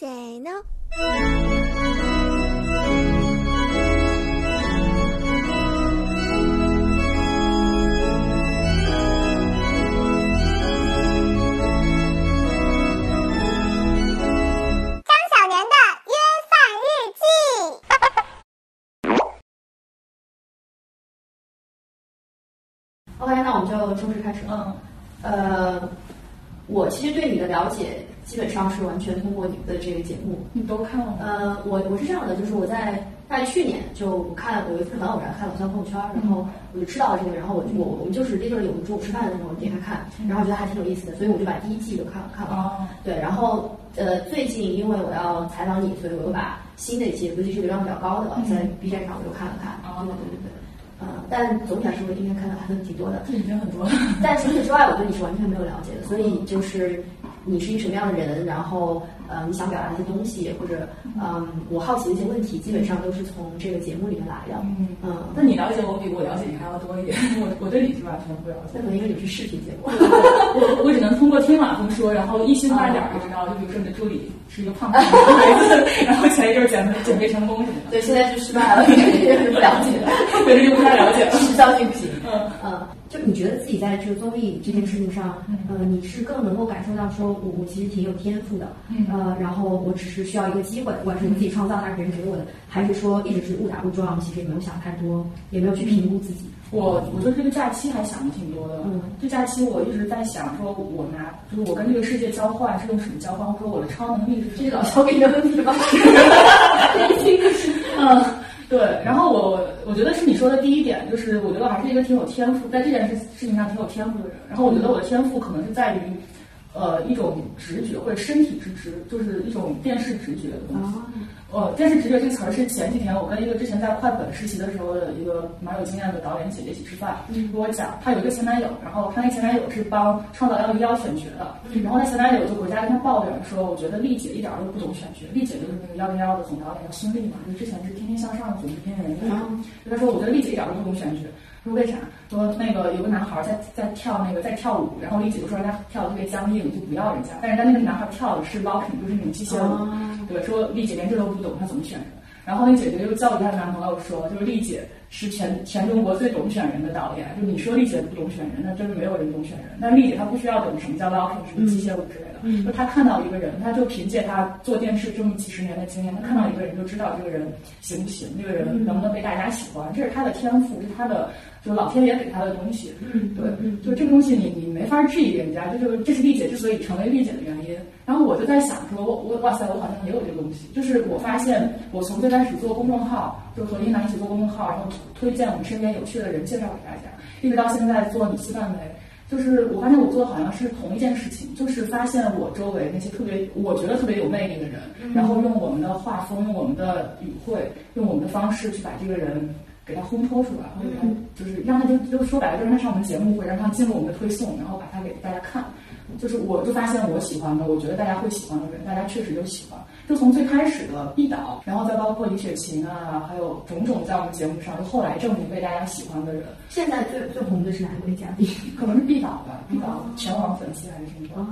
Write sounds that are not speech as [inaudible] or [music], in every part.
谁呢？张小年的约饭日记。OK，那我们就正式开始。嗯，呃，我其实对你的了解基本上是完全通过你们的这个节目。你都看了吗？呃，我我是这样的，就是我在大概去年就看，我有一次很偶然看了我像朋友圈，然后我就知道了这个，然后我就我我们就是 literally 我们中午吃饭的时候点开看，然后觉得还挺有意思的，所以我就把第一季都看了看了。哦，对，然后呃，最近因为我要采访你，所以我又把新的一期，尤其是流量比较高的，在 B 站上我又看了看。哦对对对对。呃，但总体来说，我今天看的还是挺多的。这已经很多了。但除此之外，我对你是完全没有了解的，所以就是你是一个什么样的人，然后呃，你想表达一些东西，或者嗯，我好奇的一些问题，基本上都是从这个节目里面来的。嗯嗯，那你了解我比我了解你还要多一点。我 [laughs] 我对你是完全不了解那。可能因为你是视频节目。我我只能通过听马蜂说，然后一星半点儿就知道，就比如说你的助理是一个胖胖的 [laughs] 孩子，然后前一阵儿减肥减肥成功什么的，对，现在是失败了，也是不了解的。对这就不太了解了。时效性不行。嗯呃，就你觉得自己在这个综艺这件事情上，呃，你是更能够感受到说，我我其实挺有天赋的，嗯呃，然后我只是需要一个机会，不管是你自己创造还是别人给我的，还是说一直是误打误撞，其实也没有想太多，也没有去评估自己。我我觉得这个假期还想的挺多的。嗯，这假期我一直在想，说我拿就是我跟这个世界交换是用什么交换，或者说我的超能力是？这是老肖给你的问题吗？[laughs] [laughs] 嗯，对。然后我我觉得是你说的第一点，就是我觉得我还是一个挺有天赋，在这件事事情上挺有天赋的人。然后我觉得我的天赋可能是在于，呃，一种直觉或者身体之直，就是一种电视直觉的东西。呃，电视直觉这个词儿是前几天我跟一个之前在快本实习的时候的一个蛮有经验的导演姐姐一起吃饭，跟我讲，她有一个前男友，然后她那前男友是帮《创造幺零幺》选角的，然后她前男友就回家跟她抱怨说，我觉得丽姐一点儿都不懂选角，丽姐就是那个幺零幺的总导演叫孙俪嘛，就之前是《天天向上》的总制片人，就她说我觉得丽姐一点儿都不懂选角，说为啥？说那个有个男孩在在跳那个在跳舞，然后丽姐就说人家跳的特别僵硬，就不要人家，但人家那个男孩跳的是 locking，就是那种机械舞。对，说丽姐连这都不懂，她怎么选的？然后那姐姐又教育她男朋友说，就是丽姐是全全中国最懂选人的导演。就你说丽姐不懂选人，那真的没有人懂选人。但丽姐她不需要懂什么叫 locking，什么机械舞之类的。就她看到一个人，她就凭借她做电视这么几十年的经验，她看到一个人就知道这个人行不行，这个人能不能被大家喜欢，这是她的天赋，是她的就老天爷给她的东西。嗯，对，就这个东西你你没法质疑人家，这就是这是丽姐之所以成为丽姐的原因。然后我就在想说，我我哇塞，我好像也有这个东西。就是我发现，我从最开始做公众号，就和英楠一起做公众号，然后推荐我们身边有趣的人介绍给大家，一直到现在做你西范围，就是我发现我做的好像是同一件事情，就是发现我周围那些特别我觉得特别有魅力的人，然后用我们的画风，用我们的语汇，用我们的方式去把这个人。给他烘托出来，或者他就是让他就就说白了，就是他上我们节目，会让他进入我们的推送，然后把他给大家看。就是我就发现我喜欢的，我觉得大家会喜欢的人，大家确实就喜欢。就从最开始的毕导，然后再包括李雪琴啊，还有种种在我们节目上，就后来证明被大家喜欢的人，现在最最红的是哪一位嘉宾？可能是毕导吧，毕导全网粉丝还是什么的。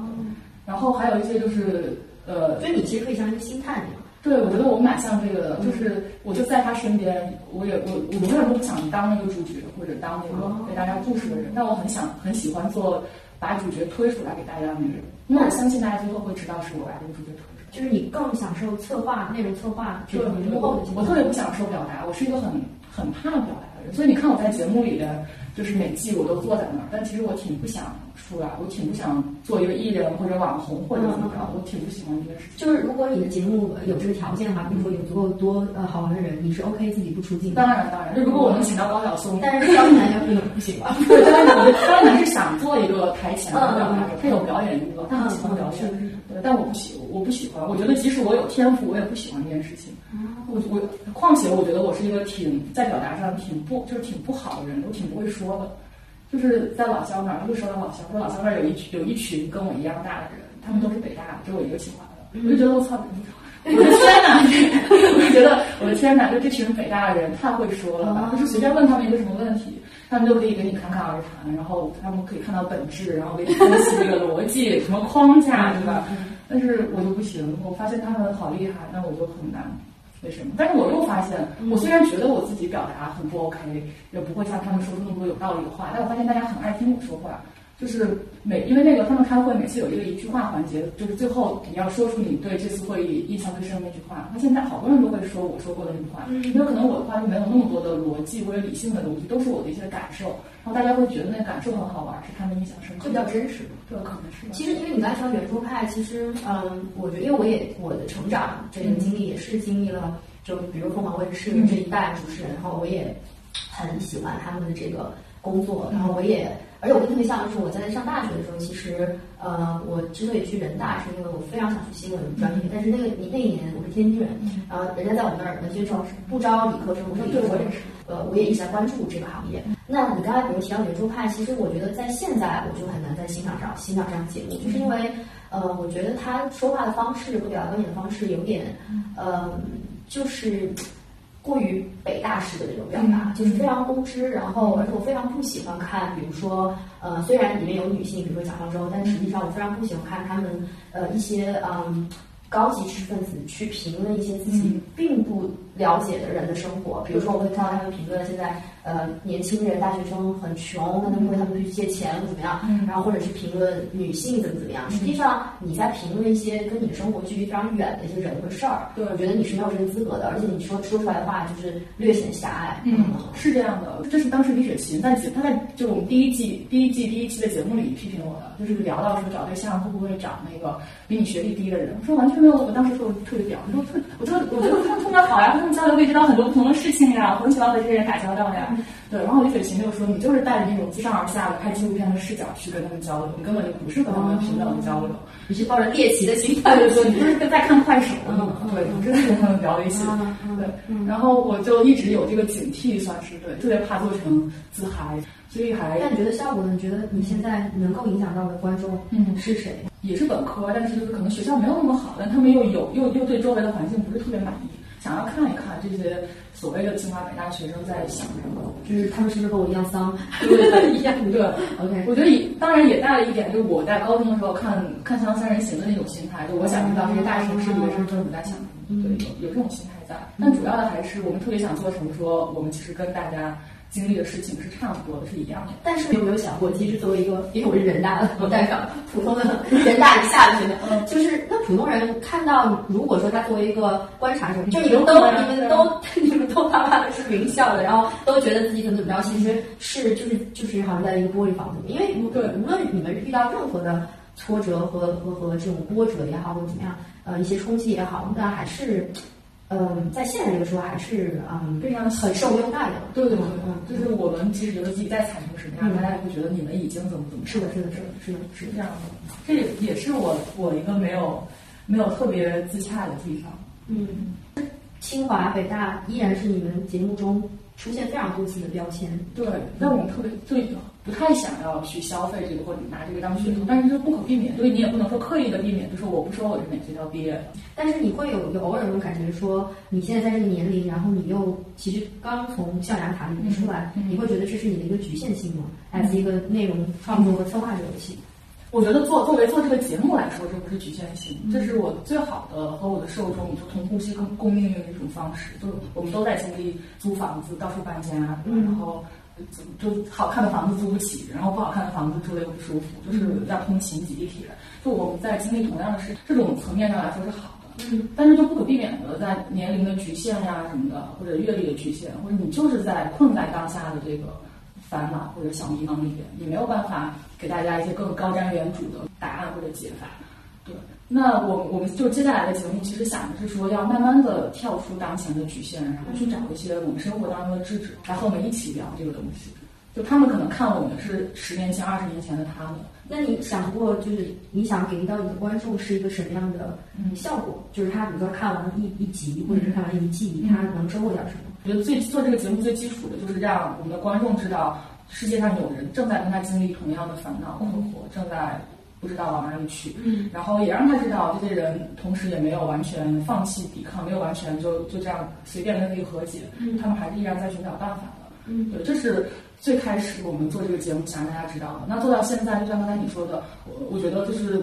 然后还有一些就是呃，所以你其实可以像一个星探一样。对，我觉得我蛮像这个的，就是我就在他身边，我也我我永远都不想当那个主角或者当那个给大家故事的人，但我很想很喜欢做把主角推出来给大家的那个人，因为我相信大家最后会知道是我把这个主角。就是你更享受策划、内容策划这对种幕后的我特别不享受表达，我是一个很很怕表达的人，所以你看我在节目里的，就是每季我都坐在那儿，但其实我挺不想出来，我挺不想做一个艺人或者网红或者怎么着，我挺不喜欢这件事情。就是如果你的节目有这个条件的话，比如说有足够多呃好玩的人，你是 OK 自己不出镜。当然当然，就如果我能请到高晓松，但是张楠要不能不行吧？[laughs] 对，当然我当然是想做一个台前的表达者，他有表演欲望，他很喜欢表演，对，但我不喜我不喜欢，我觉得即使我有天赋，我也不喜欢这件事情。我我况且我觉得我是一个挺在表达上挺不就是挺不好的人，我挺不会说的。就是在老乡那儿，就说到老乡，说老乡那儿有一群有一群跟我一样大的人，他们都是北大的，只有我一个清华的，我就觉得我操，[laughs] 我的天哪！我就觉得我的天哪，就这群北大的人太会说了吧，就是随便问他们一个什么问题，他们就可以跟你侃侃而谈，然后他们可以看到本质，然后给你分析这个逻辑，什么框架，对吧？但是我就不行，我发现他们好厉害，那我就很难。为什么？但是我又发现，我虽然觉得我自己表达很不 OK，也不会像他们说出那么多有道理的话，但我发现大家很爱听我说话。就是每因为那个他们开会每次有一个一句话环节，就是最后你要说出你对这次会议印象最深的那句话。那现在好多人都会说我说过的那句话，因为可能我的话就没有那么多的逻辑或者理性的东西，都是我的一些感受，然后大家会觉得那感受很好玩，是他们印象深刻，就比较真实。对，可能是。其实因为你刚才说圆桌派，其实嗯，我觉得因为我也我的成长这个经历也是经历了，就比如凤凰卫视这一代主持人，然后我也很喜欢他们的这个工作，然后我也。而且我跟特别像就是，我在上大学的时候，其实呃，我之所以去人大，是因为我非常想去新闻专业。但是那个你那一年我是天津人，然后人家在我们那儿文学招生不招理科生，我说对，我也是，呃，我也一直在关注这个行业。那你刚才比如提到圆桌派，其实我觉得在现在我就很难在欣赏上欣赏这样节目，就是因为呃，我觉得他说话的方式和表达观点的方式有点，呃，就是。过于北大式的这种表达，就是非常公知，然后而且我非常不喜欢看，比如说，呃，虽然里面有女性，比如说蒋方舟，但实际上我非常不喜欢看他们，呃，一些嗯高级知识分子去评论一些自己并不了解的人的生活，比如说我会看到他们评论现在。呃，年轻人、大学生很穷，那他们会他们去借钱或怎么样？然后或者是评论女性怎么怎么样？实际上你在评论一些跟你的生活距离非常远的一些人和事儿，对，我觉得你是没有这个资格的，而且你说说出来的话就是略显狭隘。嗯，是这样的，这是当时李雪琴在他在就我们第一季第一季第一期的节目里批评我的，就是聊到说找对象会不会找那个比你学历低的人？我说完全没有，我当时说特别屌，我说特我说我觉得他们特别好呀，们交流可以知道很多不同的事情呀，我很喜欢和这些人打交道呀。对，然后李雪琴就说：“你就是带着那种自上而下的拍纪录片的视角去跟他们交流，你根本就不是和他们平等的交流，你是抱着猎奇的心态，就说你就是在看快手。”对，我真的跟他们聊了一些。对，然后我就一直有这个警惕，算是对，特别怕做成自嗨，所以还。但你觉得效果呢？你觉得你现在能够影响到的观众，嗯，是谁？也是本科，但是就是可能学校没有那么好，但他们又有又又对周围的环境不是特别满意。想要看一看这些所谓的清华北大学生在想什么，就是他们是不是跟我一样丧，[laughs] 一样对。OK，我觉得也当然也带了一点，就是我在高中的时候看看《锵锵三人行》的那种心态，就我想知道这些大城市里的生政府在想什么，对，有有这种心态在。但主要的还是我们特别想做成说，我们其实跟大家。经历的事情是差不多的，是一样的。但是你有没有想过，其实作为一个，因为我是人大的，我代表普通的 [laughs] 人大以下的学生，就是那普通人看到，如果说他作为一个观察者，就你们都你们都 [laughs] 你们都他妈的是名校的，然后都觉得自己怎么怎么着，其实是就是就是好像在一个玻璃房子里，因为对无论你们遇到任何的挫折和和和这种波折也好，或者怎么样，呃，一些冲击也好，那还是。嗯，在现在这个时候还是嗯非常很受优待的。对对对，嗯，就是我们其实觉得自己再惨成什么样，大家也会觉得你们已经怎么怎么。是的，是的，是的，是的，是这样的。这也是我我一个没有没有特别自洽的地方。嗯，清华北大依然是你们节目中出现非常多次的标签。对，那我们特别对的。不太想要去消费这个或者拿这个当噱头，但是这不可避免，所以你也不能说刻意的避免，就说我不说我是哪学校毕业的。但是你会有有偶尔有种感觉，说你现在在这个年龄，然后你又其实刚从象牙塔里面出来，你会觉得这是你的一个局限性吗？as 一个内容创作和策划者游戏？我觉得做作为做这个节目来说，这不是局限性，这是我最好的和我的受众就同呼吸共共命运的一种方式。就是我们都在经历租房子、到处搬家，然后。就好看的房子租不起，然后不好看的房子住的又不舒服，就是要通勤挤地铁。就我们在经历同样的事，这种层面上来说是好的。嗯，但是就不可避免的在年龄的局限呀什么的，或者阅历的局限，或者你就是在困在当下的这个烦恼或者小迷茫里边，你没有办法给大家一些更高瞻远瞩的答案或者解法。对。那我我们就接下来的节目，其实想的是说，要慢慢的跳出当前的局限，然后去找一些我们生活当中的智者，来和我们一起聊这个东西。就他们可能看我们是十年前、二十年前的他们。那你想过，就是你想给到你的观众是一个什么样的效果？就是他比如说看完一一集，或者是看完一季，他能收获点什么？我觉得最做这个节目最基础的就是让我们的观众知道，世界上有人正在跟他经历同样的烦恼困惑，正在。不知道往哪里去，嗯，然后也让他知道这些人同时也没有完全放弃抵抗，没有完全就就这样随便跟自己和解，嗯，他们还是依然在寻找办法的，嗯，对，这是最开始我们做这个节目想让大家知道的。那做到现在，就像刚才你说的，我我觉得就是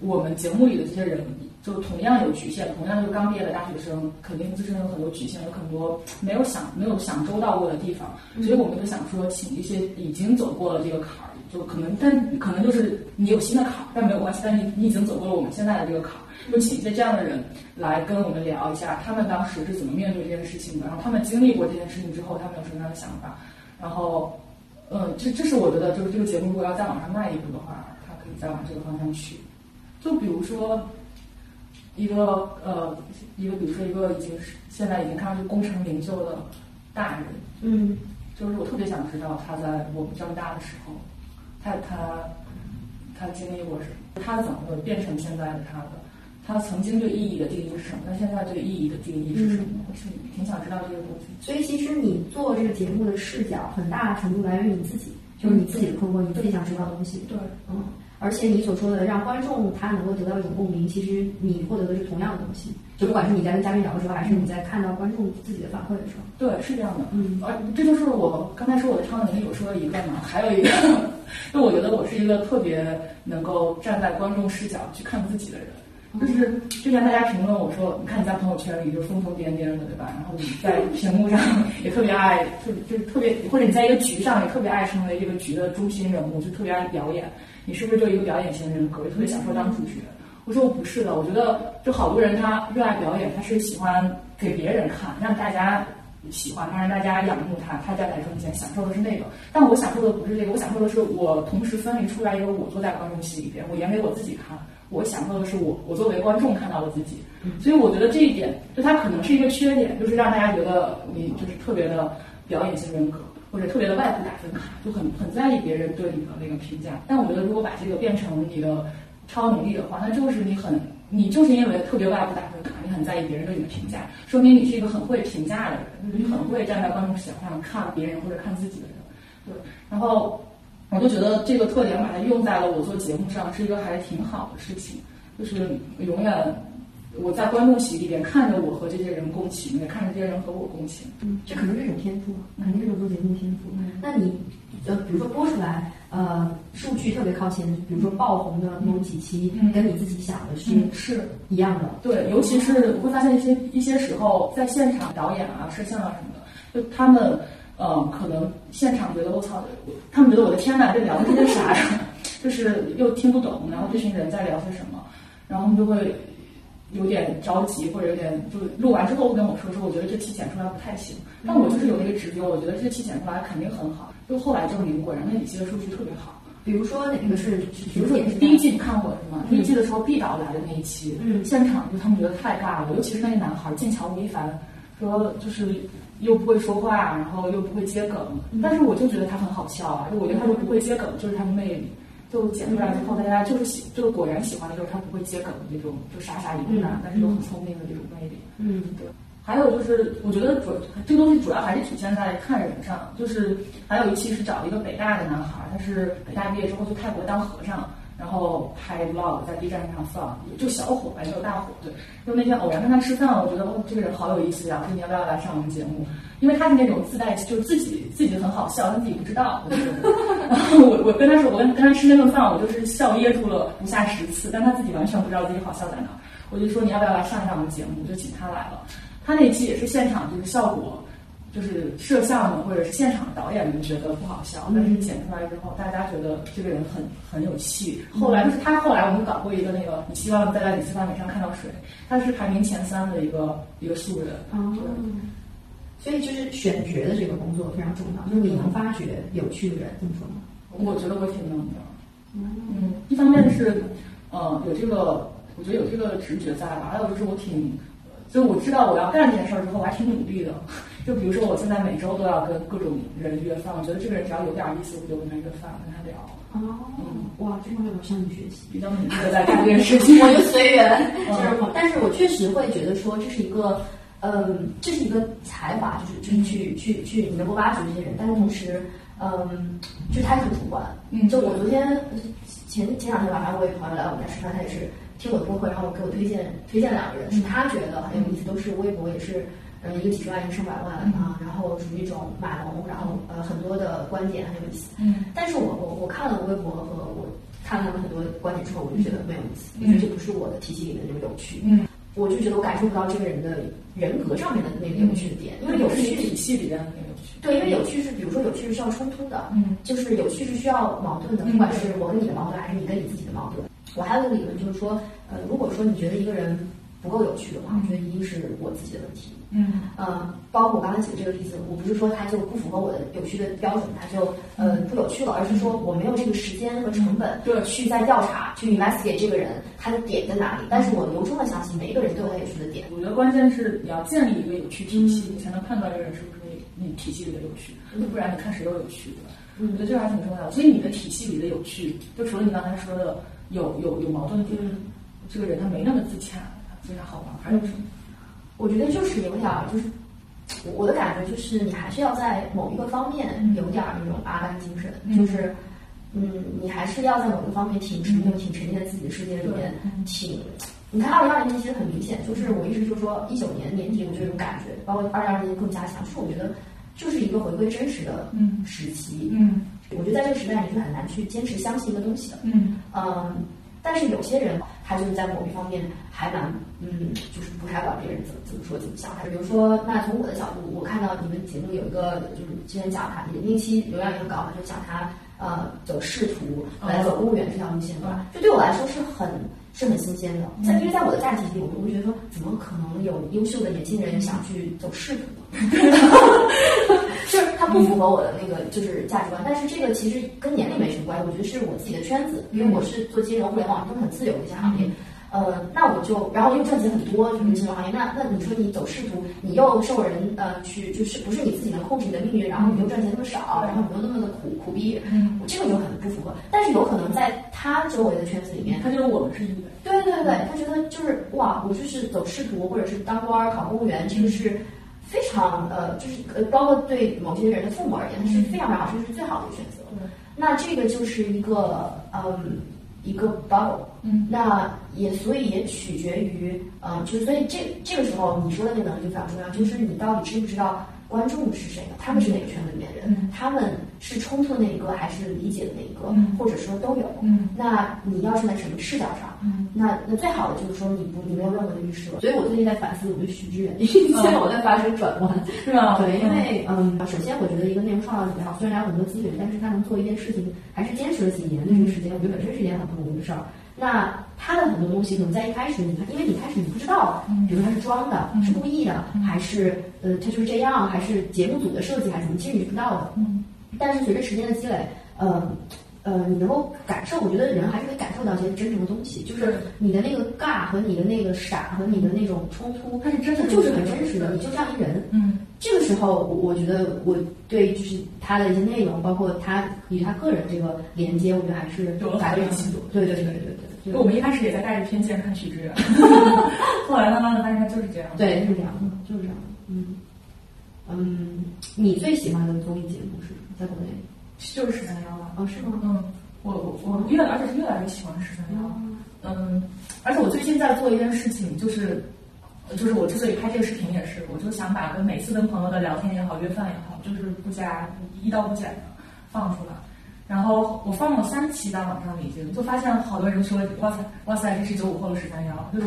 我们节目里的这些人，就同样有局限，同样就是刚毕业的大学生，肯定自身有很多局限，有很多没有想没有想周到过的地方，所以我们就想说，请一些已经走过了这个坎儿，就可能，但可能就是你有新的坎儿，但没有关系，但你你已经走过了我们现在的这个坎儿，就请一些这样的人来跟我们聊一下，他们当时是怎么面对这件事情的，然后他们经历过这件事情之后，他们有什么样的想法，然后。嗯，这这是我觉得，就是这个节目如果要再往上迈一步的话，它可以再往这个方向去。就比如说，一个呃，一个比如说一个已经是现在已经看上去功成名就的大人，嗯，就是我特别想知道他在我们这么大的时候，他他他经历过什么，他怎么会变成现在的他的。他曾经对意义的定义是什么？他现在对意义的定义是什么？我是挺想知道这个东西。所以其实你做这个节目的视角，很大程度来源于你自己，就是你自己的困惑，你自己想知道的东西。对，嗯。而且你所说的让观众他能够得到一种共鸣，其实你获得的是同样的东西。就不管是你在跟嘉宾聊的时候，还是你在看到观众自己的反馈的时候。对，是这样的。嗯。而这就是我刚才说我的超能力，我说了一个嘛，还有一个，那我觉得我是一个特别能够站在观众视角去看自己的人。就是之前大家评论我说，你看你在朋友圈里就疯疯癫癫的，对吧？然后你在屏幕上也特别爱，特就是特别，或者你在一个局上也特别爱成为这个局的中心人物，就特别爱表演。你是不是就一个表演型人格，也特别享受当主角？我说我不是的，我觉得就好多人他热爱表演，他是喜欢给别人看，让大家喜欢他，让大家仰慕他，他在台中间享受的是那个。但我享受的不是这个，我享受的是我同时分离出来一个我坐在观众席里边，我演给我自己看。我享受的是我，我作为观众看到了自己，所以我觉得这一点，就它可能是一个缺点，就是让大家觉得你就是特别的表演型人格，或者特别的外部打分卡，就很很在意别人对你的那个评价。但我觉得如果把这个变成你的超能力的话，那就是你很，你就是因为特别外部打分卡，你很在意别人对你的评价，说明你是一个很会评价的人，你很会站在观众席上看别人或者看自己的人，对，然后。我就觉得这个特点把它用在了我做节目上是一个还挺好的事情，就是永远我在观众席里边看着我和这些人共情，也看着这些人和我共情。嗯，这可能是一种天赋，肯定是种做节目天赋。那你呃，比如说播出来，呃，数据特别靠前，比如说爆红的某几期，跟你自己想的是是一样的。对，尤其是会发现一些一些时候，在现场导演啊、摄像啊什么的，就他们。嗯，可能现场觉得我操，他们觉得我的天呐，这聊的是些啥呀？[laughs] 就是又听不懂，然后这群人在聊些什么，然后他们就会有点着急，或者有点就录完之后跟我说说，我觉得这期剪出来不太行。但我就是有那个直觉，我觉得这期剪出来肯定很好。就后来证明，果然那几期的数据特别好。比如说哪个是？比如说第一季你看过是吗？第一季的时候毕导来的那一期，嗯，现场就他们觉得太尬了，尤其是那个男孩剑桥吴亦凡，说就是。又不会说话，然后又不会接梗，但是我就觉得他很好笑啊！就我觉得他说不会接梗就是他的魅力。就剪出来之后，大家就是喜，就是果然喜欢的就是他不会接梗的那种，就傻傻一个男，但是又很聪明的这种魅力。嗯，对。还有就是，我觉得主这个东西主要还是体现在看人上。就是还有一期是找一个北大的男孩，他是北大毕业之后去泰国当和尚。然后拍 vlog 在 B 站上放，就小火，没有大火。对，就那天偶然跟他吃饭，我觉得哦，这个人好有意思呀。我说你要不要来上我们节目？因为他是那种自带，就自己自己很好笑，他自己不知道。然后我我跟他说，我跟跟他吃那顿饭，我就是笑噎住了不下十次，但他自己完全不知道自己好笑在哪。我就说你要不要来上一下我们节目？就请他来了。他那期也是现场，就是效果。就是摄像的或者是现场导演们觉得不好笑，但是剪出来之后，大家觉得这个人很很有气。后来就是他后来我们搞过一个那个，你希望在李斯范美上看到谁？他是排名前三的一个一个素人。哦，所以就是选角的这个工作非常重要，就是你能发掘有趣的人，这么说吗？我觉得我挺能的。嗯，一方面是呃有这个，我觉得有这个直觉在吧，还有就是我挺，就我知道我要干这件事儿之后，我还挺努力的。就比如说，我现在每周都要跟各种人约饭，我觉得这个人只要有点意思，我就跟他约饭，跟他聊。哦，嗯，哇，这方面我向你学习，比较努力的在干这件事情。[laughs] 我就随缘，[laughs] 就是，但是我确实会觉得说，这是一个，嗯，这是一个才华，就是就是去去去，你能够挖掘这些人，但是同时，嗯，就是他很主观。嗯，就我昨天前前两天晚上，我有朋友来我们家吃饭，他也是听我的播客，然后给我推荐推荐两个人，是他觉得很有意思，都是微博也是。呃，一个几十万，一个上百万啊，然后属于一种码农，然后呃，很多的观点很有意思。嗯，但是我我我看了微博和我看了他们很多观点之后，我就觉得没有意思，我觉得这不是我的体系里的那个有趣。嗯，我就觉得我感受不到这个人的人格上面的那个有趣的点，因为有趣体系里边的那个有趣。对，因为有趣是，比如说有趣是需要冲突的，嗯，就是有趣是需要矛盾的，嗯不管是我跟你的矛盾，还是你跟你自己的矛盾。我还有一个理论就是说，呃，如果说你觉得一个人不够有趣的话，我觉得一定是我自己的问题。嗯。呃，包括我刚才举的这个例子，我不是说他就不符合我的有趣的标准，他就呃不有趣了，而是说我没有这个时间和成本对。去再调查去 investigate 这个人他的点在哪里。但是我由衷的相信每一个人都有他有趣的点。我觉得关键是你要建立一个有趣体系，你才能判断这个人是不是你你体系里的有趣，不然你看谁都有趣，我觉得这个还挺重要。的。所以你的体系里的有趣，就除了你刚才说的有有有矛盾点，嗯。这个人他没那么自洽，非常好玩，还有什么？我觉得就是有点儿，就是我我的感觉就是你还是要在某一个方面有点儿那种阿甘精神，嗯就是嗯，你还是要在某一个方面挺沉浸、挺沉浸在自己的世界里面，嗯挺。你看，二零二零年其实很明显，就是我一直就说一九年年底，我就有这种感觉，包括二零二零年更加强，就是我觉得就是一个回归真实的嗯时期。嗯我觉得在这个时代，你是很难去坚持相信一个东西的。嗯嗯，但是有些人他就是在某一方面还蛮，嗯，就是不太管别人怎么怎么说怎么想。他比如说，那从我的角度，我看到你们节目有一个，就是之前讲他那期流量也很高嘛，就讲他呃走仕途来走公务员这条路线，对吧？这对我来说是很是很新鲜的，在因为在我的价值体系里，我会觉得说，怎么可能有优秀的年轻人想去走仕途 [laughs] 不符合我的那个就是价值观，但是这个其实跟年龄没什么关系，我觉得是我自己的圈子，因为我是做金融、互联网都是很自由的一些行业。呃，那我就，然后又赚钱很多，就是金融行业。那那你说你走仕途，你又受人呃去，就是不是你自己能控制你的命运，然后你又赚钱那么少，然后你又那么的苦苦逼，嗯，这个就很不符合。但是有可能在他周围的圈子里面，他觉得我们是。对对对对，他觉得就是哇，我就是走仕途或者是当官儿、考公务员，这个是非常呃，就是呃，包括对某些人的父母而言，它是非常非常好，这是最好的一个选择。对那这个就是一个嗯一个 bubble，嗯。那也所以也取决于嗯，就所以这这个时候你说的那个能力就非常重要，就是你到底知不知道观众是谁呢，他们是哪个圈子里面的人，嗯他们是冲突的那一个还是理解的那一个，嗯或者说都有。嗯那你要站在什么视角上？嗯那那最好的就是说你不你没有任何的预设，所以我最近在反思我对许知远，[laughs] 现在我在发生转弯。是吧？[laughs] 对，因为嗯，首先我觉得一个内容创造者也好，虽然有很多资源，但是他能做一件事情，还是坚持了几年的这个时间，我觉得本身是一件很不容易的事儿。那他的很多东西可能在一开始，你看，因为你开始你不知道，比如他是装的，是故意的，还是呃他就是这样，还是节目组的设计，还是什么，其实你是不知道的。嗯。但是随着时间的积累，呃呃，你能够感受，我觉得人还是可以感受到一些真诚的东西，就是你的那个尬和你的那个傻和你的那种冲突，它是真的就是很真实的，你就像一人。嗯。这个时候，我我觉得我对就是他的一些内容，包括他与他个人这个连接，我觉得还是有了改变很多。对对对。对对对，因为我们一开始也在带着偏见看许知远，后来慢慢的发现他就是这样。对就是这样的，就是这样。嗯嗯，你最喜欢的综艺节目是什么？在国内？就是十三幺了。哦，是吗？嗯，我我我越而且是越来越喜欢十三幺。嗯，而且我最近在做一件事情，就是就是我之所以拍这个视频也是，我就想把跟每次跟朋友的聊天也好，约饭也好，就是不加一刀不剪的放出来。然后我放了三期在网上已经，就发现好多人说哇塞哇塞，这是九五后的十三幺，就是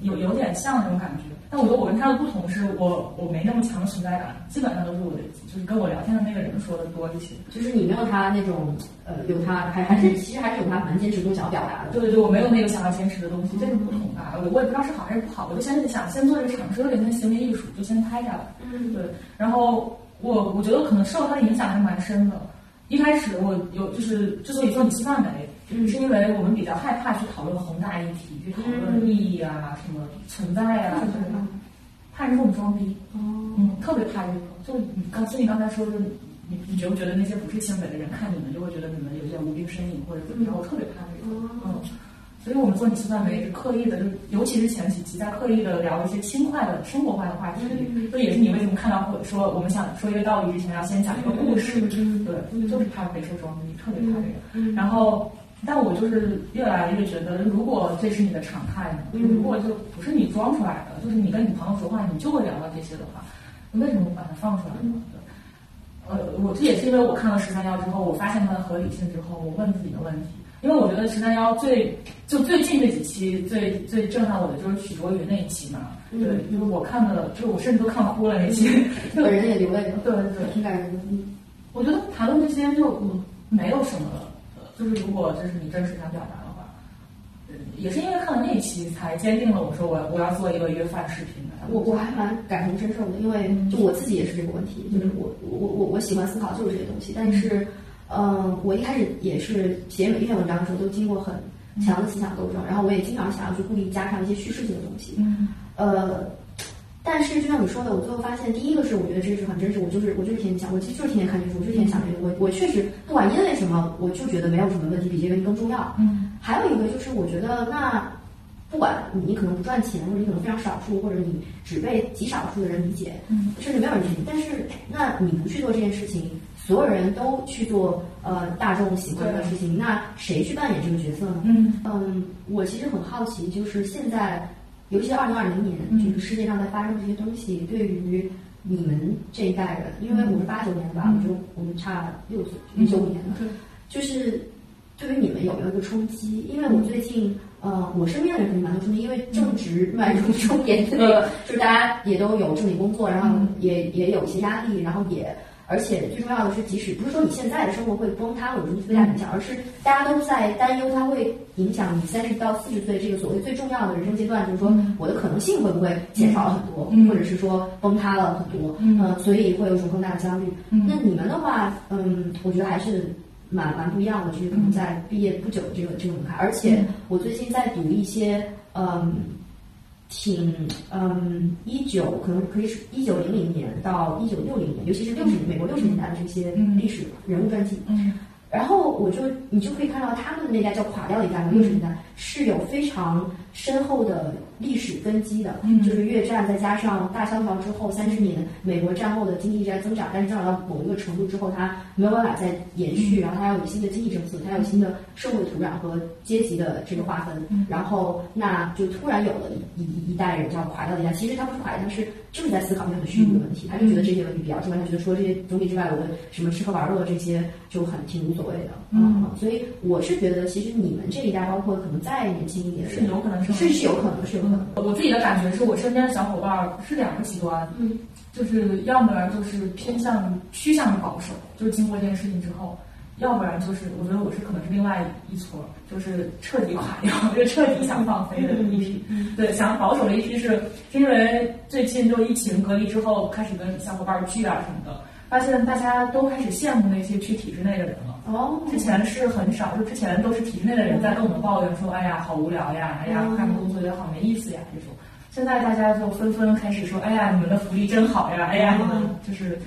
有有点像那种感觉。但我觉得我跟他的不同是我我没那么强的存在感，基本上都是我的就是跟我聊天的那个人说的多一些。就是你没有他那种呃，有他还还是其实还是有他蛮坚持度想要表达的。对对对，我没有那个想要坚持的东西，这是不同的。我我也不知道是好还是不好，我就先想先做这个尝试，有点像行为艺术，就先拍下来。嗯对，然后我我觉得可能受他的影响还蛮深的。一开始我有就是之所以做你吃饭没，嗯是因为我们比较害怕去讨论宏大议题，去讨论意义啊、什么存在啊，就是怕人说我们装逼。哦，嗯，特别怕这个。就你刚，就你刚才说，的你你觉不觉得那些不是清北的人看你们，就会觉得你们有点无病呻吟或者怎么着？我特别怕这个。嗯，所以我们做你吃饭没是刻意的，就是尤其是前几期在刻意的聊一些轻快的生活化的话题。这也是你为什么看到或者说我们想说一个道理之前要先讲一个故事。对，就是怕被说装逼，特别怕这个。然后。但我就是越来越觉得，如果这是你的常态呢？如果就不是你装出来的，就是你跟你朋友说话，你就会聊到这些的话，为什么不把它放出来呢？对，呃，我这也是因为我看了十三幺之后，我发现它的合理性之后，我问自己的问题，因为我觉得十三幺最就最近这几期最最震撼我的就是许卓云那一期嘛，嗯。对，就是我看的，就是我甚至都看哭了那期，[laughs] 本人也流泪了，对对对，挺感人的。嗯我觉得谈论这些就嗯没有什么了，呃就是如果就是你真实想表达的话，呃也是因为看了那一期才坚定了我说我我要做一个约饭视频的。我我还蛮感同身受的，因为就我自己也是这个问题，就是我我我我喜欢思考就是这些东西，但是，嗯，我一开始也是写每一篇文章的时候都经过很强的思想斗争，然后我也经常想要去故意加上一些叙事性的东西，嗯。呃，但是就像你说的，我最后发现，第一个是我觉得这是很真实，我就是我就是天天想，我其实就是天天看这个书，我就是天天想这个，我我确实不管因为什么，我就觉得没有什么问题比这个更重要。嗯。还有一个就是，我觉得那不管你可能不赚钱，或者你可能非常少数，或者你只被极少数的人理解，嗯。甚至没有人理解你，但是那你不去做这件事情，所有人都去做呃大众喜欢的事情，那谁去扮演这个角色呢？嗯。嗯，我其实很好奇，就是现在，尤其是二零二零年，嗯。就是世界上在发生这些东西，对于你们这一代人，因为我是八九年的吧，嗯。我就我们差六岁，一九五年的，对。就是对于你们有没有一个冲击？因为我最近，呃，我身边的人肯定蛮多冲击，因为正值迈入中年的那个，就是大家也都有正经工作，然后也也有一些压力，然后也。而且最重要的是，即使不是说你现在的生活会崩塌或者是特别大影响，而是大家都在担忧它会影响你三十到四十岁这个所谓最重要的人生阶段，就是说我的可能性会不会减少了很多，嗯。或者是说崩塌了很多，嗯。呃，所以会有一种更大的焦虑。嗯。那你们的话，嗯，我觉得还是蛮蛮不一样的，就是可能在毕业不久的这个这个门槛，而且我最近在读一些，嗯，挺嗯一九可能可以是一九零零年到一九六零年，尤其是六十美国六十年代的这些嗯。历史人物传记，嗯然后我就你就可以看到他们的那代叫垮掉的一代，六十年代是有非常深厚的历史根基的，嗯。就是越战再加上大萧条之后三十年，美国战后的经济一直在增长，但是增长到某一个程度之后，它没有办法再延续，然后它要有新的经济政策，它要有新的社会土壤和阶级的这个划分，然后那就突然有了一一一代人叫垮掉的一代，其实他不是垮掉，他是就是在思考一些很虚无的问题，他就觉得这些问题比较重要，他觉得除了这些总体之外，我的什么吃喝玩乐这些就很挺无所谓的，嗯所以我是觉得，其实你们这一代，包括可能再年轻一点是，有可能是是是有可能，是有可能。我自己的感觉是我身边的小伙伴儿是两个极端，嗯，就是要不然就是偏向趋向于保守，就是经过这件事情之后，要不然就是我觉得我是可能是另外一撮，就是彻底垮掉，[laughs] 就彻底想放飞的一批。对，想保守的一批是是因为最近就疫情隔离之后，开始跟小伙伴聚啊什么的，发现大家都开始羡慕那些去体制内的人了。哦，之前是很少，就之前都是体制内的人在跟我们抱怨说，哎呀，好无聊呀，哎呀，干工作也好没意思呀这种。现在大家就纷纷开始说，哎呀，你们的福利真好呀，哎呀，你们就是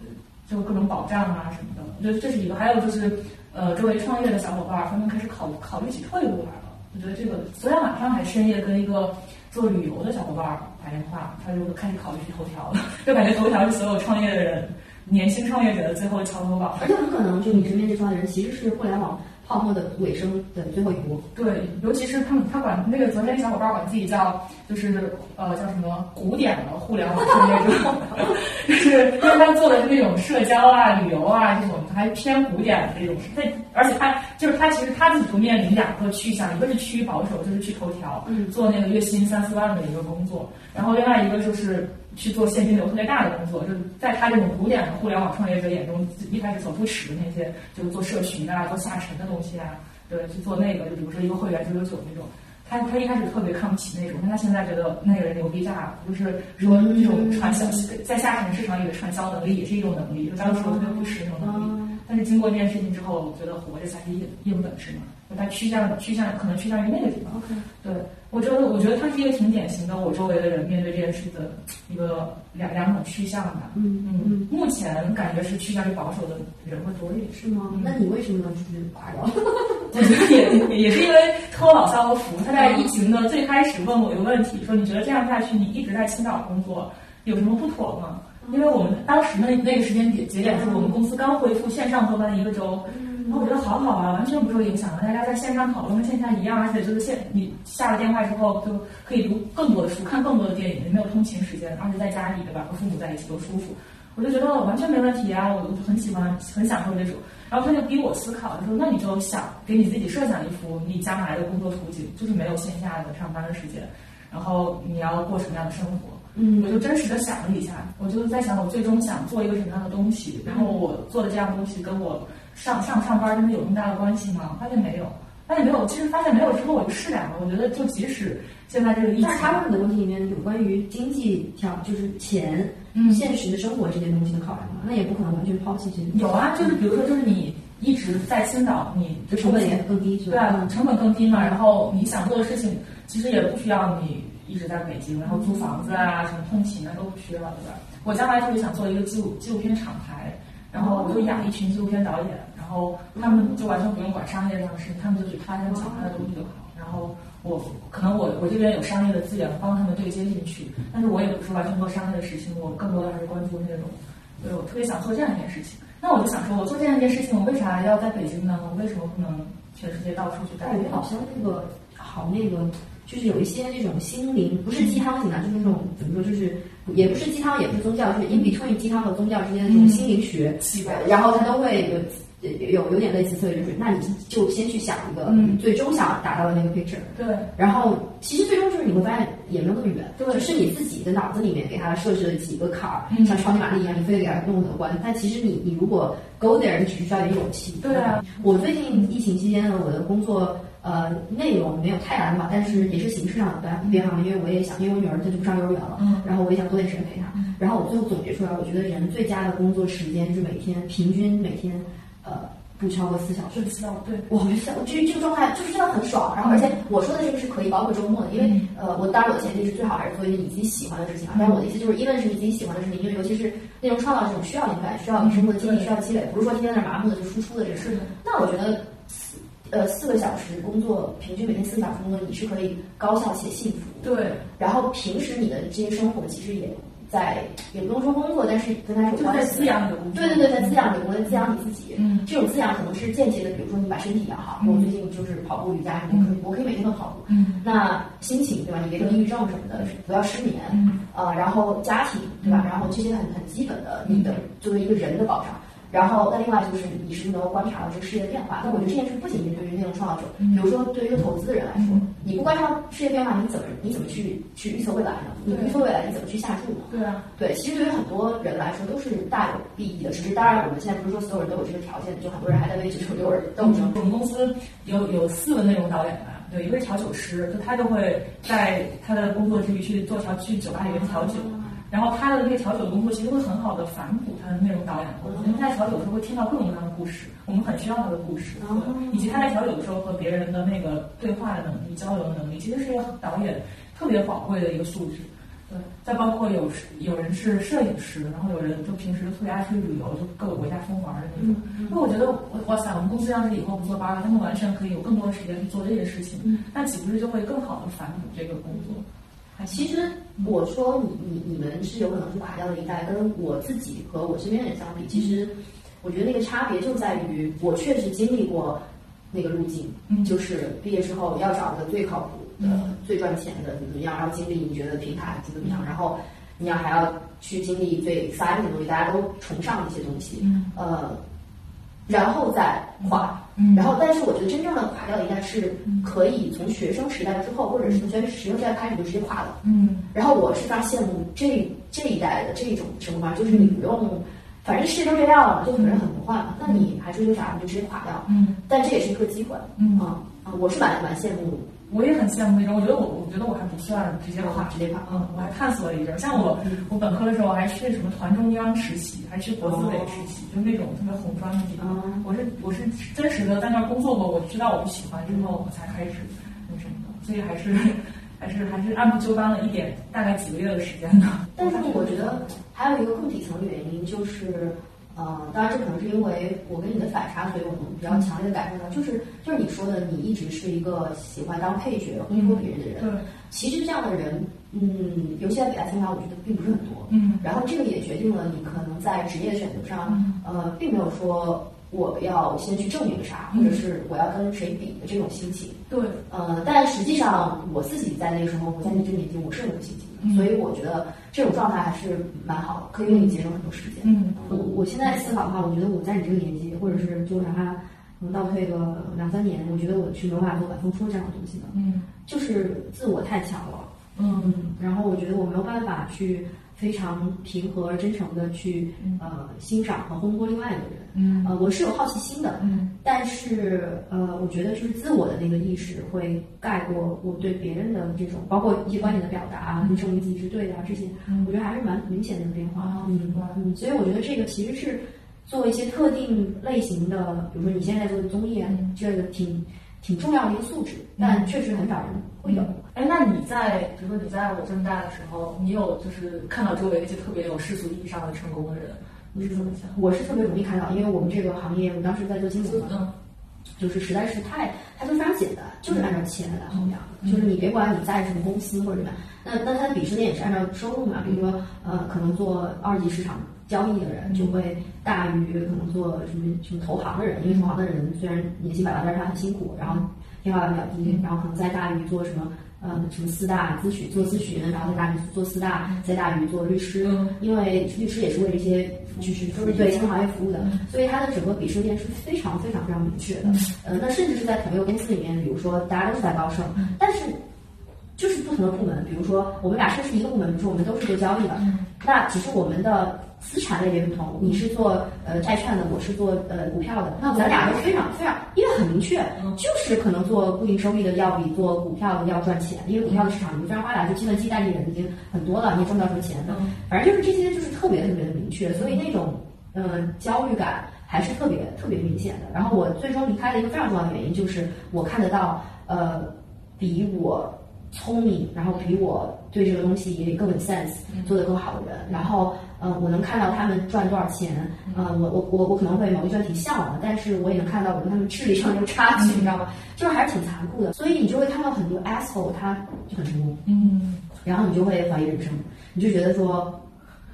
呃就各种保障啊什么的。我觉得这是一个，还有就是呃，周围创业的小伙伴纷纷开始考考虑起退路来了。我觉得这个昨天晚上还深夜跟一个做旅游的小伙伴打电话，他就开始考虑去头条了，[laughs] 就感觉头条是所有创业的人。年轻创业者的最后桥头堡，而且很可能就你身边这帮人其实是互联网泡沫的尾声的最后一波。对，尤其是他们，他管那个昨天小伙伴管自己叫，就是呃叫什么古典的互联网创业者，[laughs] 就是因为他做的是那种社交啊、旅游啊这种还偏古典的这种，那而且他就是他其实他自己就面临两个趋向，一个是趋于保守，就是去头条，嗯做那个月薪三四万的一个工作，然后另外一个就是。去做现金流特别大的工作，就是在他这种古典的互联网创业者眼中，一开始所不耻的那些，就是做社群啊、做下沉的东西啊，对，去做那个，就比如说一个会员九九九那种，他他一开始特别看不起那种，但他现在觉得那个人牛逼炸了，就是说这种传销在下沉市场里的传销能力也是一种能力，就当时我特别不耻那种能力，但是经过这件事情之后，我觉得活着才是硬硬本事嘛，就他趋向趋向可能趋向于那个地方。对，我觉得，我觉得他是一个挺典型的，我周围的人面对这件事的一个两两种趋向吧。嗯嗯，目前感觉是趋向于保守的人会多一点。是吗？那你为什么能就是垮掉？[laughs] 我觉得也也是因为托老肖的福，他在疫情的最开始问我一个问题，说你觉得这样下去，你一直在青岛工作有什么不妥吗？因为我们当时那那个时间点节点是我们公司刚恢复线上坐班一个周，然后我觉得好好啊，完全不受影响啊，大家在线上讨论跟线下一样，而且就是线你下了电话之后就可以读更多的书，看更多的电影，也没有通勤时间，而且在家里对吧，和父母在一起多舒服。我就觉得完全没问题啊，我我就很喜欢，很享受这种。然后他就逼我思考，他说那你就想给你自己设想一幅你将来的工作图景，就是没有线下的上班的时间，然后你要过什么样的生活？嗯我就真实的想了一下，我就在想我最终想做一个什么样的东西，然后我做的这样的东西跟我上上上班真的有那么大的关系吗？发现没有，发现没有。其实发现没有之后，我就释然了。我觉得就即使现在这个疫情但是，他们的问题里面有关于经济条，就是钱、嗯现实的生活这些东西的考量嘛，那也不可能完全抛弃这些。有啊，就是比如说，就是你一直在青岛，你的成本也更低，是吧？对啊，成本更低嘛。然后你想做的事情，其实也不需要你一直在北京，然后租房子啊、什么通勤啊都不需要，对吧？我将来特别想做一个纪录纪录片厂牌，然后我就养一群纪录片导演，然后他们就完全不用管商业上的事情，他们就去他山讲他的东西就好。然后我可能我我这边有商业的资源帮他们对接进去，但是我也不是完全做商业的事情，我更多的还是关注那种，所以我特别想做这样一件事情。那我就想说，我做这样一件事情，我为啥要在北京呢？我为什么不能全世界到处去带感觉好像那个好那个，就是有一些那种心灵，不是鸡汤型的，就是那种怎么说，就是也不是鸡汤，也不是宗教，就是 in between 鸡汤和宗教之间的这种心灵学，然后它都会有。有有点类似，所以就是，那你就先去想一个嗯最终想达到的那个 picture，对然后其实最终就是你会发现也没有那么远，对就是你自己的脑子里面给他设置了几个坎儿，嗯像超级玛丽一样，你非得给他弄得关。但其实你你如果 go there，你只是需要一点勇气。对啊，我最近疫情期间呢，我的工作呃内容没有太大的嘛，但是也是形式上的变变化，因为我也想，因为我女儿她就不上幼儿园了，嗯然后我也想多点时间陪她。然后我最后总结出来，我觉得人最佳的工作时间是每天平均每天呃不超过四小时。是知道对。我觉得这这个状态就是真的很爽，然后而且我说的这个是可以包括周末的，因为呃，我当然我的前提是最好还是做一些你自己喜欢的事情啊。但是我的意思就是，因为是你自己喜欢的事情，因为尤其是内容创造这种需要灵感、需要生活的经历、需要积累，不是说天天在那麻木的就输出的这个事。那我觉得四呃四个小时工作，平均每天四个小时工作，你是可以高效且幸福。对，然后平时你的这些生活其实也在，也不用说工作，但是跟它是有关系的。滋养你的工作。对对对，在滋养你，我在滋养你自己。嗯这种滋养可能是间接的，比如说你把身体养好，我最近就是跑步、瑜伽什么，我可以我可以每天都跑步。嗯那心情对吧？你别得抑郁症什么的，不要失眠。嗯呃，然后家庭对吧？然后这些很很基本的，你的作为一个人的保障。然后，那另外就是你是不是能够观察到这个世界的变化？那我觉得这件事不仅仅对于内容创造者，比如说对于一个投资人来说，你不观察世界变化，你怎么你怎么去去预测未来呢？你不预测未来，你怎么去下注呢？对啊，对，其实对于很多人来说都是大有裨益的。只是当然，我们现在不是说所有人都有这个条件，就很多人还在为这种幼儿斗争。我们公司有有四个内容导演吧，有一个是调酒师，就他就会在他的工作之余去做调去酒吧里面调酒。然后他的那个调酒的工作其实会很好的反哺他的内容导演的工作，因为他在调酒的时候会听到各种各样的故事，我们很需要他的故事，以及他在调酒的时候和别人的那个对话的能力、交流的能力，其实是一个导演特别宝贵的一个素质。对，再包括有有人是摄影师，然后有人就平时特别爱出去旅游，就各个国家疯玩的那种。那、我觉得，哇塞，我们公司要是以后不做八了，他们完全可以有更多的时间去做这些事情，那岂不是就会更好的反哺这个工作？其实我说你你你们是有可能是垮掉的一代，跟我自己和我身边人相比，其实我觉得那个差别就在于我确实经历过那个路径，嗯就是毕业之后要找一个最靠谱的、嗯最赚钱的怎么怎么样，然后经历你觉得平台怎么怎么样，然后你要还要去经历最 exciting 的东西，大家都崇尚的一些东西，嗯呃，然后再垮。嗯然后，但是我觉得真正的垮掉的一代是可以从学生时代之后，或者是从学生学生时代开始就直接垮了。嗯然后我是非常羡慕这这一代的这种生活方式，就是你不用，反正世界都这样了，就可能很魔幻嘛，那你还追求啥？你就直接垮掉。嗯，但这也是一个机会。嗯啊啊，我是蛮蛮羡慕我也很羡慕那种，我觉得我我觉得我还不算直接垮，直接垮嗯，我还探索了一阵儿。像我我本科的时候还去什么团中央实习，还去国资委实习，就那种特别红砖的地方。嗯我是我是真实的在那儿工作过，我知道我不喜欢之后，我才开始那什么的，所以还是 [laughs] 还是还是按部就班了一点，大概几个月的时间的。但是我觉得还有一个更底层的原因就是，呃，当然这可能是因为我跟你的反差，所以我们比较强烈的感受到，就是就是你说的，你一直是一个喜欢当配角、烘托别人的人。对，其实这样的人，嗯，尤其在北大清华，我觉得并不是很多。嗯然后这个也决定了你可能在职业选择上，呃，并没有说我要先去证明啥，或者是我要跟谁比的这种心情。对，呃，但实际上我自己在那个时候，我在那这个年纪，我是有心情的。所以我觉得这种状态还是蛮好的，可以给你节省很多时间。嗯我我现在思考的话，我觉得我在你这个年纪，或者是就哪怕能倒退个两三年，我觉得我去没有办法做晚风车这样的东西的，嗯就是自我太强了。嗯嗯，然后我觉得我没有办法去非常平和而真诚的去呃欣赏和烘托另外一个人。嗯。呃，我是有好奇心的，嗯。但是呃，我觉得就是自我的那个意识会盖过我对别人的这种，包括一些观点的表达啊，去证明自己是对的啊，这些，嗯。我觉得还是蛮明显的变化。啊嗯嗯，所以我觉得这个其实是做一些特定类型的，比如说你现在做的综艺啊，嗯。这个挺挺重要的一个素质，但确实很少人会有。哎，那你在比如说你在我这么大的时候，你有就是看到周围那些特别有世俗意义上的成功的人，你是怎么想？我是特别容易看到，因为我们这个行业，我当时在做金融嘛，嗯就是实在是太，它就非常简单，就是按照钱来衡量，嗯就是你别管你在什么公司或者什么，那那它的鄙视链也是按照收入嘛，比如说呃，可能做二级市场交易的人就会大于可能做什么什么投行的人，因为投行的人虽然年薪百万，但是他很辛苦，然后天花板比较低，然后可能再大于做什么。呃，什么四大咨询做咨询，然后再大于做四大，再大于做律师，嗯因为律师也是为这些就是都是对金融行业服务的，所以它的整个鄙视链是非常非常非常明确的。呃，那甚至是在同一个公司里面，比如说大家都是在高盛，但是就是不同的部门，比如说我们俩是是一个部门，比如说我们都是做交易的，那只是我们的资产类别不同，你是做呃债券的，我是做呃股票的，那咱俩都非常非常，因为很明确，就是可能做固定收益的要比做股票的要赚钱，因为股票的市场已经非常发达，就计算机代理人已经很多了，你也挣不到什么钱的，反正就是这些就是特别特别的明确，所以那种呃焦虑感还是特别特别明显的。然后我最终离开的一个非常重要的原因就是我看得到呃比我聪明，然后比我对这个东西也更有 sense，做得更好的人，然后呃我能看到他们赚多少钱，呃我我我我可能会某一段挺向往的，但是我也能看到我跟他们智力上有差距，[laughs] 你知道吗？就是还是挺残酷的，所以你就会看到很多 asshole 他就很成功，嗯。然后你就会怀疑人生，你就觉得说，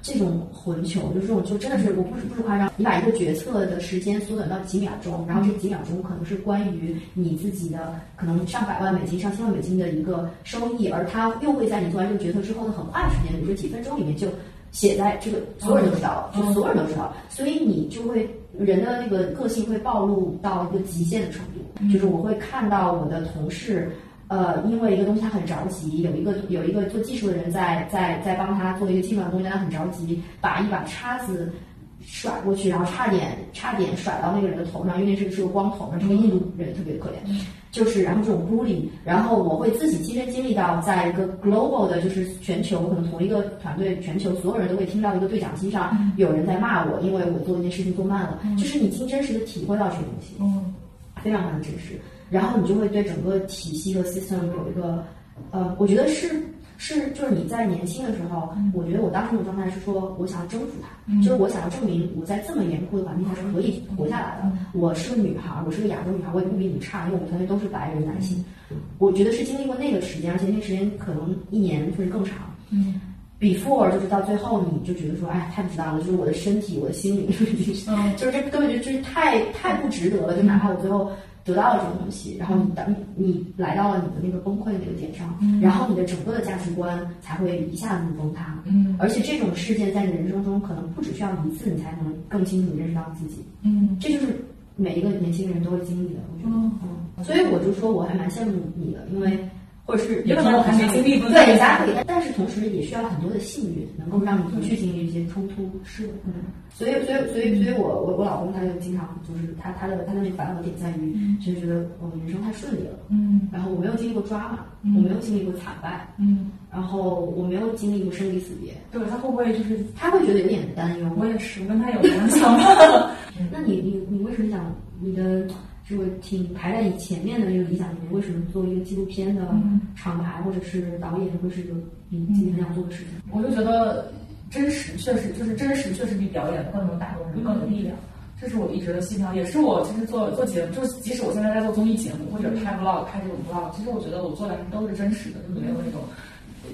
这种混球，就是这种就真的是我不是不是夸张，你把一个决策的时间缩短到几秒钟，然后这几秒钟可能是关于你自己的可能上百万美金、上千万美金的一个收益，而它又会在你做完这个决策之后的很快的时间，比如说几分钟里面就写在这个所有人都知道了，就所有人都知道，所以你就会人的那个个性会暴露到一个极限的程度，就是我会看到我的同事。呃，因为一个东西他很着急，有一个有一个做技术的人在在在帮他做一个技术上的东西，但他很着急，把一把叉子甩过去，然后差点差点甩到那个人的头上，因为这个是个光头，这个印度人特别可怜，就是然后这种孤立，然后我会自己亲身经历到，在一个 global 的，就是全球可能同一个团队，全球所有人都会听到一个对讲机上有人在骂我，因为我做一件事情做慢了，就是你经真实的体会到这个东西，嗯非常非常真实，然后你就会对整个体系和 system 有一个，呃，我觉得是是就是你在年轻的时候，我觉得我当时的状态是说，我想要征服它，就是我想要证明我在这么严酷的环境下是可以活下来的。我是个女孩，我是个亚洲女孩，我也不比你差，因为我们团队都是白人男性。我觉得是经历过那个时间，而且那个时间可能一年甚至更长。嗯 before 就是到最后，你就觉得说，哎，太不值当了，就是我的身体、我的心灵，嗯 [laughs] 就是这根本就就是太太不值得了。就哪怕我最后得到了这个东西，然后你当你你来到了你的那个崩溃的那个点上，然后你的整个的价值观才会一下子崩塌。嗯而且这种事件在你人生中可能不只需要一次，你才能更清楚地认识到自己。嗯这就是每一个年轻人都会经历的，我觉得。嗯嗯，所以我就说我还蛮羡慕你的，因为或者是也可能我还没经历过对，咱可以，但是同时也需要很多的幸运，能够让你不去经历一些冲突。是嗯，所以，所以，所以，所以我我我老公他就经常就是他他的他的那个烦恼点在于，就是觉得我们人生太顺利了，嗯然后我没有经历过抓马，嗯我没有经历过惨败，嗯，然后我没有经历过生离死别，对他会不会就是他会觉得有点担忧。[laughs] 我也是，我跟他有一样想法。[laughs] 那你你你为什么想你的这个挺排在你前面的这个理想里面，为什么做一个纪录片的嗯厂牌或者是导演会是一个你自己很想做的事情？我就觉得真实确实就是真实确实比表演更能打动人，更有力量。这是我一直的信条，也是我其实做做节目，就是即使我现在在做综艺节目或者拍 vlog 拍这种 vlog，其实我觉得我做的还是都是真实的，就是没有那种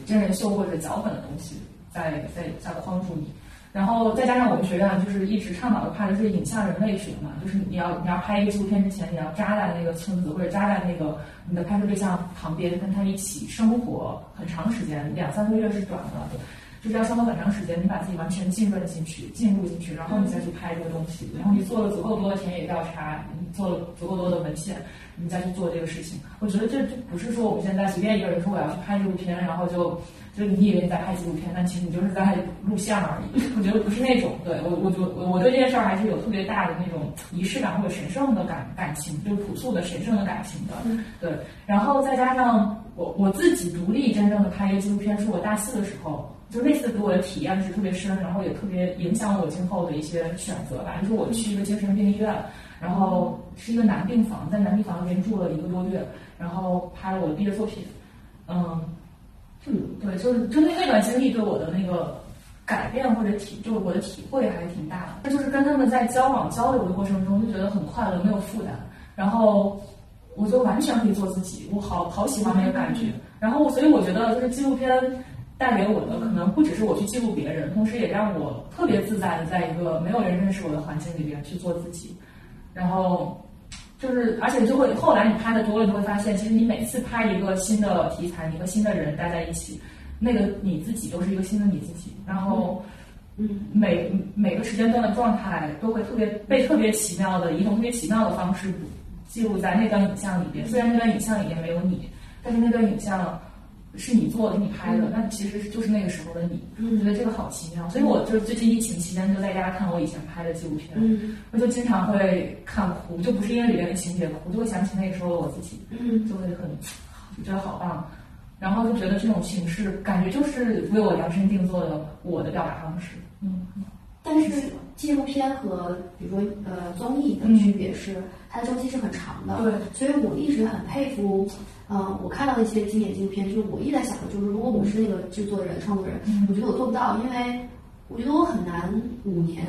真人秀或者脚本的东西在在在框住你。然后再加上我们学院就是一直倡导的怕的是影像人类学嘛，就是你要你要拍一个纪录片之前，你要扎在那个村子或者扎在那个你的拍摄对象旁边，跟他一起生活很长时间，两三个月是短的。就是要生活很长时间，你把自己完全浸润进去、进入进去，然后你再去拍这个东西。然后你做了足够多的田野调查，你做了足够多的文献，你再去做这个事情。我觉得这这不是说我们现在随便一个人说我要去拍纪录片，然后就就你以为你在拍纪录片，但其实你就是在录像而已。我觉得不是那种，对我我就我对这件事儿还是有特别大的那种仪式感或者神圣的感感情，就是朴素的神圣的感情的。对，然后再加上我我自己独立真正的拍一个纪录片，是我大四的时候。就那次给我的体验是特别深，然后也特别影响我今后的一些选择吧。就是我去一个精神病医院，然后是一个男病房，在男病房里面住了一个多月，然后拍了我的毕业作品。嗯，嗯，对，就是针对那段经历对我的那个改变或者体，就是我的体会还是挺大的。那就是跟他们在交往交流的过程中，就觉得很快乐，没有负担，然后我就完全可以做自己，我好好喜欢那个感觉。然后，所以我觉得就是纪录片。带给我的可能不只是我去记录别人，同时也让我特别自在的在一个没有人认识我的环境里边去做自己。然后就是，而且就会后来你拍的多了，你会发现，其实你每次拍一个新的题材，你和新的人待在一起，那个你自己都是一个新的你自己。然后，嗯，每每个时间段的状态都会特别被特别奇妙的一种特别奇妙的方式记录在那段影像里边。虽然那段影像里面没有你，但是那段影像。是你做的，你拍的，那其实就是那个时候的你。我觉得这个好奇妙，所以我就是最近疫情期间就在家看我以前拍的纪录片，我就经常会看哭，就不是因为里面的情节哭，就会想起那个时候的我自己，就会很 [sighs] 觉得好棒，然后就觉得这种形式感觉就是为我量身定做的我的表达方式。嗯，但是纪录片和比如说呃综艺的区别是，它的周期是很长的，对，所以我一直很佩服。嗯，我看到的一些经典纪录片，就是我一直在想的，就是如果我是那个制作人、创作人，我觉得我做不到，因为我觉得我很难五年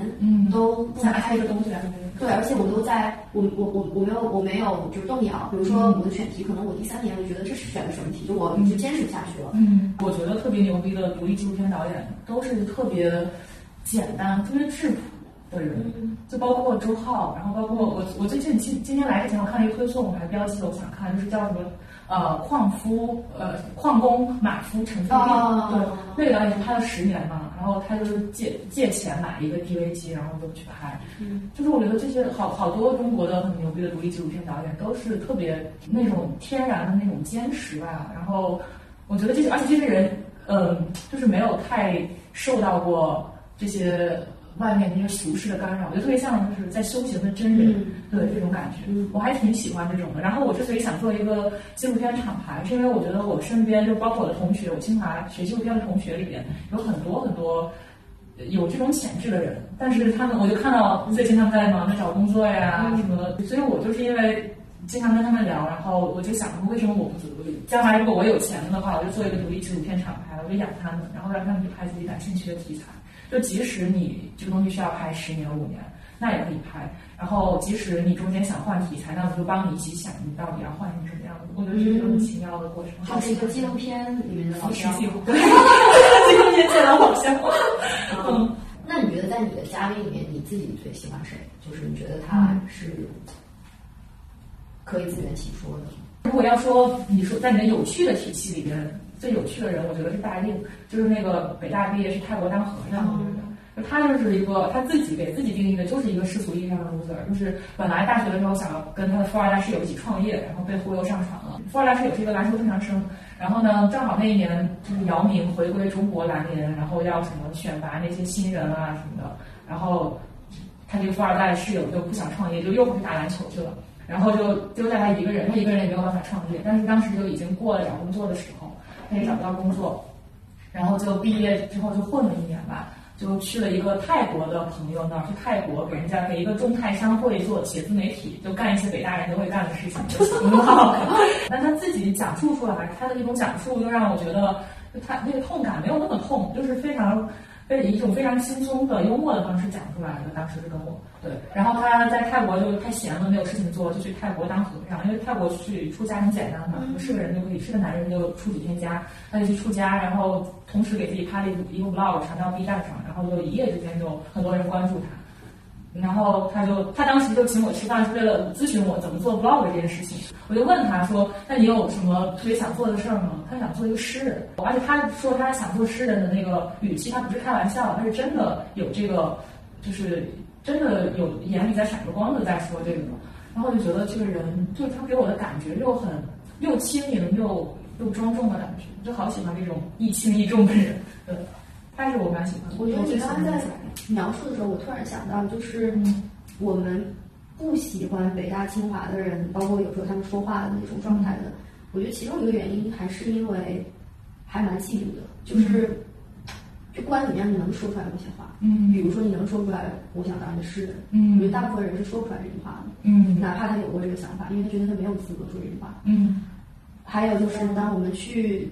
都不拍一个东西。对，而且我都在，我我我我没有我没有就是动摇。比如说我的选题，可能我第三年我就觉得这是选的什么题，就我就坚持不下去了。嗯，我觉得特别牛逼的独立纪录片导演都是特别简单、特别质朴的人，就包括周浩，然后包括我，我最近今今天来之前我看了一个推送，我还标记了，我想看，就是叫什么？呃，矿夫，呃，矿工马夫陈复斌，对，那个导演是拍了十年嘛，然后他就是借借钱买一个 DV 机，然后就去拍，嗯，就是我觉得这些好好多中国的很牛逼的独立纪录片导演都是特别那种天然的那种坚持吧，然后我觉得这些，而且这些人，嗯，就是没有太受到过这些。外面那些俗世的干扰，我觉得特别像就是在修行的真人的这种感觉，我还挺喜欢这种的。然后我之所以想做一个纪录片厂牌，是因为我觉得我身边就包括我的同学，我清华学纪录片的同学里边有很多很多有这种潜质的人，但是他们我就看到最近他们在忙着找工作呀什么的，所以我就是因为经常跟他们聊，然后我就想，为什么我不做？将来如果我有钱了的话，我就做一个独立纪录片厂牌，我就养他们，然后让他们去拍自己感兴趣的题材。就即使你这个东西需要拍十年五年，那也可以拍。然后即使你中间想换题材，那我就帮你一起想，你到底要换成什么样子。我觉得是一个很奇妙的过程。就是一个纪录片里面的老乡。纪录片界的老乡。[laughs] 嗯，那你觉得在你的嘉宾里面，你自己最喜欢谁？就是你觉得他是可以自圆其说的。如果要说你说在你的有趣的体系里边。最有趣的人，我觉得是大令，就是那个北大毕业去泰国当和尚的那个。就他就是一个他自己给自己定义的，就是一个世俗意义上的 loser。就是本来大学的时候想要跟他的富二代室友一起创业，然后被忽悠上船了。富二代室友是一个篮球特长生，然后呢，正好那一年就是姚明回归中国篮联，然后要什么选拔那些新人啊什么的。然后他这个富二代室友就不想创业，就又回去打篮球去了。然后就丢下他一个人，他一个人也没有办法创业。但是当时就已经过了找工作的时候。他也找不到工作，然后就毕业之后就混了一年吧，就去了一个泰国的朋友那儿，去泰国给人家给一个中泰商会做写自媒体，就干一些北大人都会干的事情，就挺好的。[laughs] 但他自己讲述出来，他的那种讲述又让我觉得，他那个痛感没有那么痛，就是非常。被以一种非常轻松的、幽默的方式讲出来的。当时是跟我对，然后他在泰国就太闲了，没有事情做，就去泰国当和尚。因为泰国去出家很简单嘛，是个人就可以，是个男人就出几天家，他就去出家，然后同时给自己拍了一一个 vlog 传到 B 站上，然后就一夜之间就很多人关注他。然后他就他当时就请我吃饭，是为了咨询我怎么做 vlog 这件事情。我就问他说：“那你有什么特别想做的事儿吗？”他想做一个诗人，而且他说他想做诗人的那个语气，他不是开玩笑，他是真的有这个，就是真的有眼里在闪着光的在说这个。然后我就觉得这个人，就是他给我的感觉又很又轻盈又又庄重的感觉，就好喜欢这种亦轻亦重的人。对，他是我蛮喜欢的。我觉得你刚刚在描述的时候，我突然想到，就是我们不喜欢北大清华的人，包括有时候他们说话的那种状态的，我觉得其中一个原因还是因为还蛮嫉妒的，就是就不管怎么样，你能说出来那些话。嗯比如说你能说出来，我想当一个诗人。嗯我觉得大部分人是说不出来这句话的，嗯哪怕他有过这个想法，因为他觉得他没有资格说这句话。嗯还有就是，当我们去，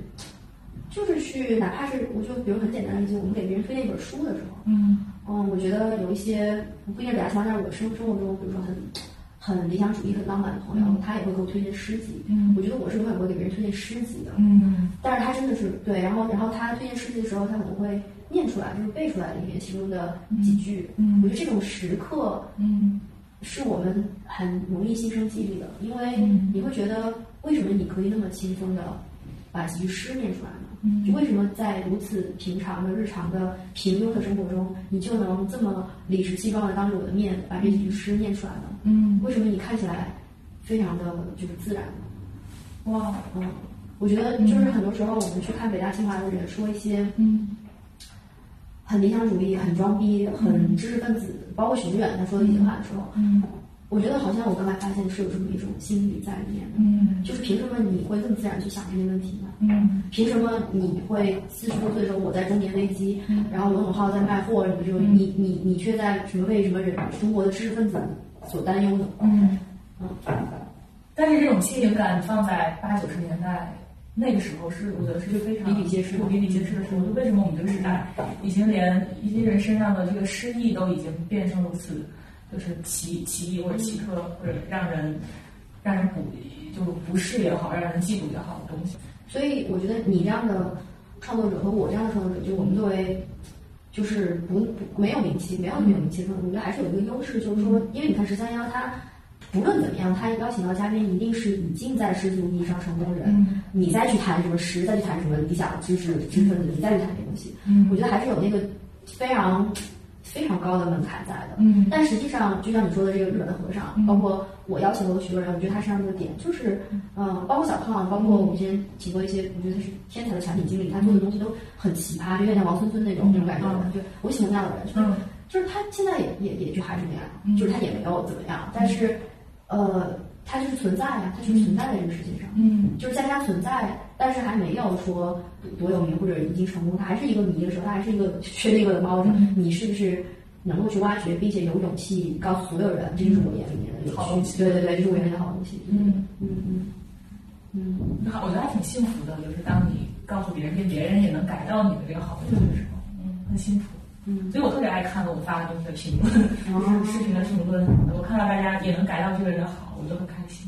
就是去，哪怕是我就比如很简单的例子，我们给别人推荐一本书的时候，嗯。嗯，我觉得有一些不一定是北大清华，但是我生生活中，比如说很很理想主义、很浪漫的朋友，他也会给我推荐诗集。嗯。我觉得我是永远不会给别人推荐诗集的，嗯。但是他真的是对，然后然后他推荐诗集的时候，他可能会念出来，就是背出来里面其中的几句。嗯。我觉得这种时刻嗯。是我们很容易心生激励的，因为嗯。你会觉得为什么你可以那么轻松的把几句诗念出来呢？嗯就为什么在如此平常的日常的平庸的生活中，你就能这么理直气壮的当着我的面把这几句诗念出来呢？嗯。为什么你看起来非常的就是自然呢？哇。嗯，我觉得就是很多时候我们去看北大清华的人说一些嗯。很理想主义、很装逼、很知识分子，包括熊远他说的一些话的时候，嗯我觉得好像我刚才发现是有这么一种心理在里面的，嗯就是凭什么你会这么自然去想这些问题呢？嗯凭什么你会四十多岁的时候我在中年危机，嗯然后罗永浩在卖货什么这种，你你你却在什么为什么人中国的知识分子所担忧呢？嗯。嗯，但是这种轻盈感放在八九十年代那个时候是，我觉得是非常比比皆是比比皆是的时候。就为什么我们这个时代已经连一些人身上的这个诗意都已经变成如此，就是奇奇异或者奇特或者让人让人不就不适也好，让人嫉妒也好的东西。所以我觉得你这样的创作者和我这样的创作者，就我们作为就是不不没有名气，没有那么有名气我觉得还是有一个优势，就是说，因为你看十三幺他。不论怎么样，他邀请到嘉宾一定是已经在世俗意义上成功的人，嗯你再去谈什么诗，再去谈什么理想知识知识分子，你再去谈这些东西，嗯我觉得还是有那个非常非常高的门槛在的。嗯。但实际上，就像你说的这个日本的和尚，嗯。包括我邀请过的许多人，我觉得他身上的点就是，嗯、包括小胖，包括我们之前请过一些，我觉得他是天才的产品经理，他做的东西都很奇葩，就有点像王村村那种、嗯那种感觉。的。就我喜欢那样的人，就是、嗯。就是他现在也也也就还是那样，嗯。就是他也没有怎么样，但是，呃，他就是存在啊，他就是存在在这个世界上。嗯。就是在他存在，但是还没有说多有名或者已经成功，他还是一个谜的时候，他还是一个缺那个的猫你是不是能够去挖掘，并且有勇气告诉所有人，这就是我眼里面的有好东西对对对，这是我眼里的好东西。嗯嗯嗯嗯好，我觉得还挺幸福的，就是当你告诉别人，并别人也能改到你的这个好东西的时候，嗯，很幸福。嗯所以我特别爱看我发的东西的评论，就 [laughs] 是视频的评论什么的。我看到大家也能改到这个人的好，我就很开心。